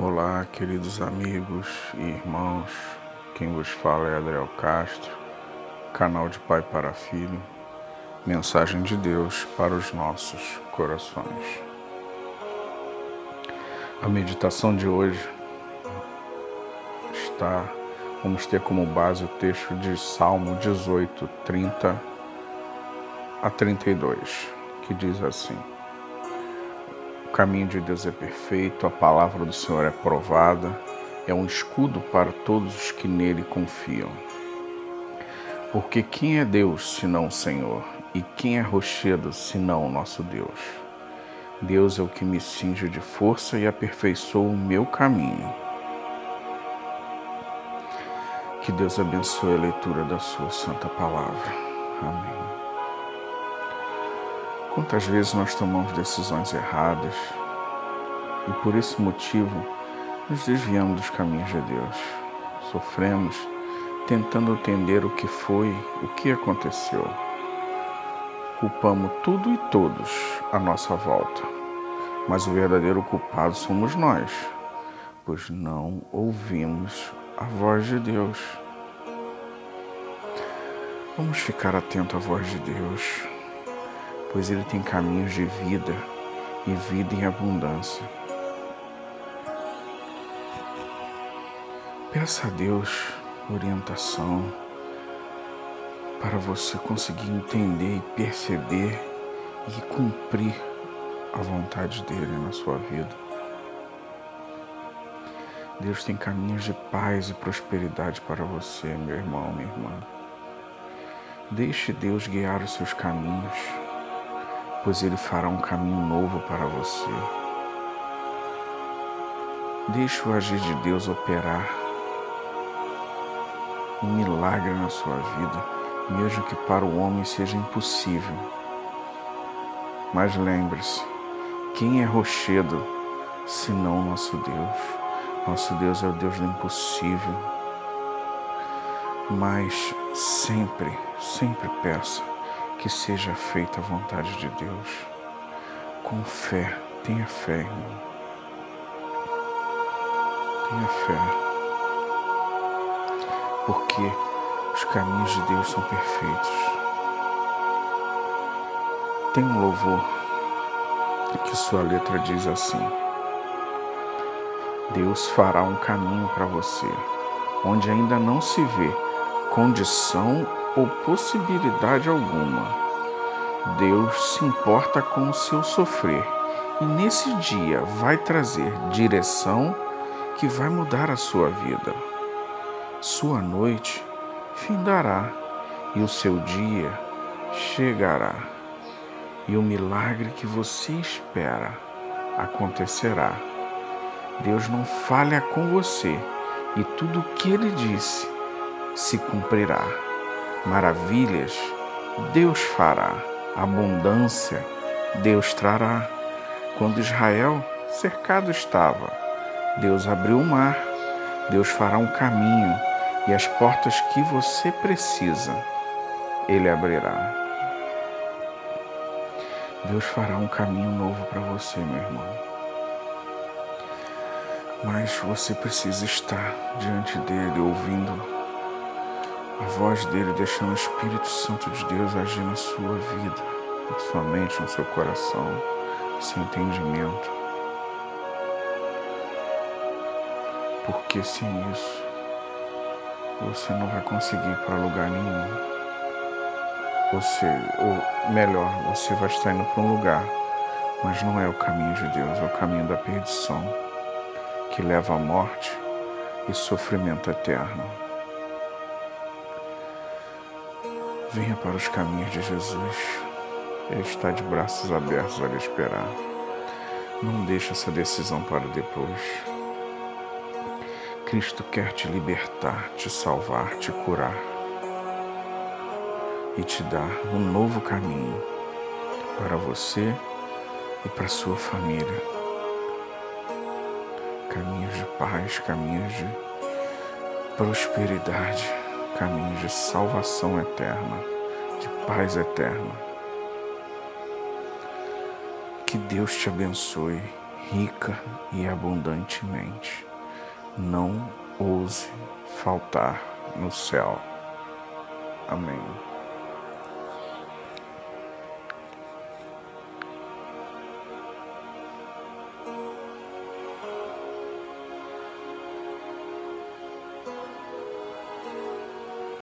Olá, queridos amigos e irmãos. Quem vos fala é Adriel Castro, canal de Pai para Filho. Mensagem de Deus para os nossos corações. A meditação de hoje está, vamos ter como base o texto de Salmo 18, 30 a 32, que diz assim. Caminho de Deus é perfeito, a palavra do Senhor é provada, é um escudo para todos os que nele confiam. Porque quem é Deus senão o Senhor? E quem é rochedo senão o nosso Deus? Deus é o que me cinge de força e aperfeiçoa o meu caminho. Que Deus abençoe a leitura da Sua Santa Palavra. Amém. Quantas vezes nós tomamos decisões erradas e por esse motivo nos desviamos dos caminhos de Deus. Sofremos tentando entender o que foi, o que aconteceu. Culpamos tudo e todos à nossa volta, mas o verdadeiro culpado somos nós, pois não ouvimos a voz de Deus. Vamos ficar atento à voz de Deus pois ele tem caminhos de vida e vida em abundância. Peça a Deus orientação para você conseguir entender e perceber e cumprir a vontade dele na sua vida. Deus tem caminhos de paz e prosperidade para você, meu irmão, minha irmã. Deixe Deus guiar os seus caminhos pois Ele fará um caminho novo para você. Deixe o agir de Deus operar um milagre na sua vida, mesmo que para o homem seja impossível. Mas lembre-se, quem é rochedo senão nosso Deus? Nosso Deus é o Deus do impossível. Mas sempre, sempre peça que seja feita a vontade de Deus. Com fé, tenha fé, irmão. Tenha fé. Porque os caminhos de Deus são perfeitos. Tem um louvor que sua letra diz assim: Deus fará um caminho para você, onde ainda não se vê condição ou possibilidade alguma. Deus se importa com o seu sofrer e nesse dia vai trazer direção que vai mudar a sua vida. Sua noite findará e o seu dia chegará. E o milagre que você espera acontecerá. Deus não falha com você e tudo o que ele disse se cumprirá. Maravilhas Deus fará, abundância Deus trará. Quando Israel cercado estava, Deus abriu o mar, Deus fará um caminho e as portas que você precisa, Ele abrirá. Deus fará um caminho novo para você, meu irmão. Mas você precisa estar diante dele, ouvindo a voz dele, deixando o Espírito Santo de Deus agir na sua vida, na sua mente, no seu coração, no seu entendimento. Porque sem isso, você não vai conseguir ir para lugar nenhum. Você, ou melhor, você vai estar indo para um lugar, mas não é o caminho de Deus, é o caminho da perdição, que leva à morte e sofrimento eterno. Venha para os caminhos de Jesus. Ele está de braços abertos a lhe esperar. Não deixe essa decisão para depois. Cristo quer te libertar, te salvar, te curar e te dar um novo caminho para você e para sua família. Caminhos de paz, caminhos de prosperidade caminhos de salvação eterna, de paz eterna. Que Deus te abençoe rica e abundantemente. Não ouse faltar no céu. Amém.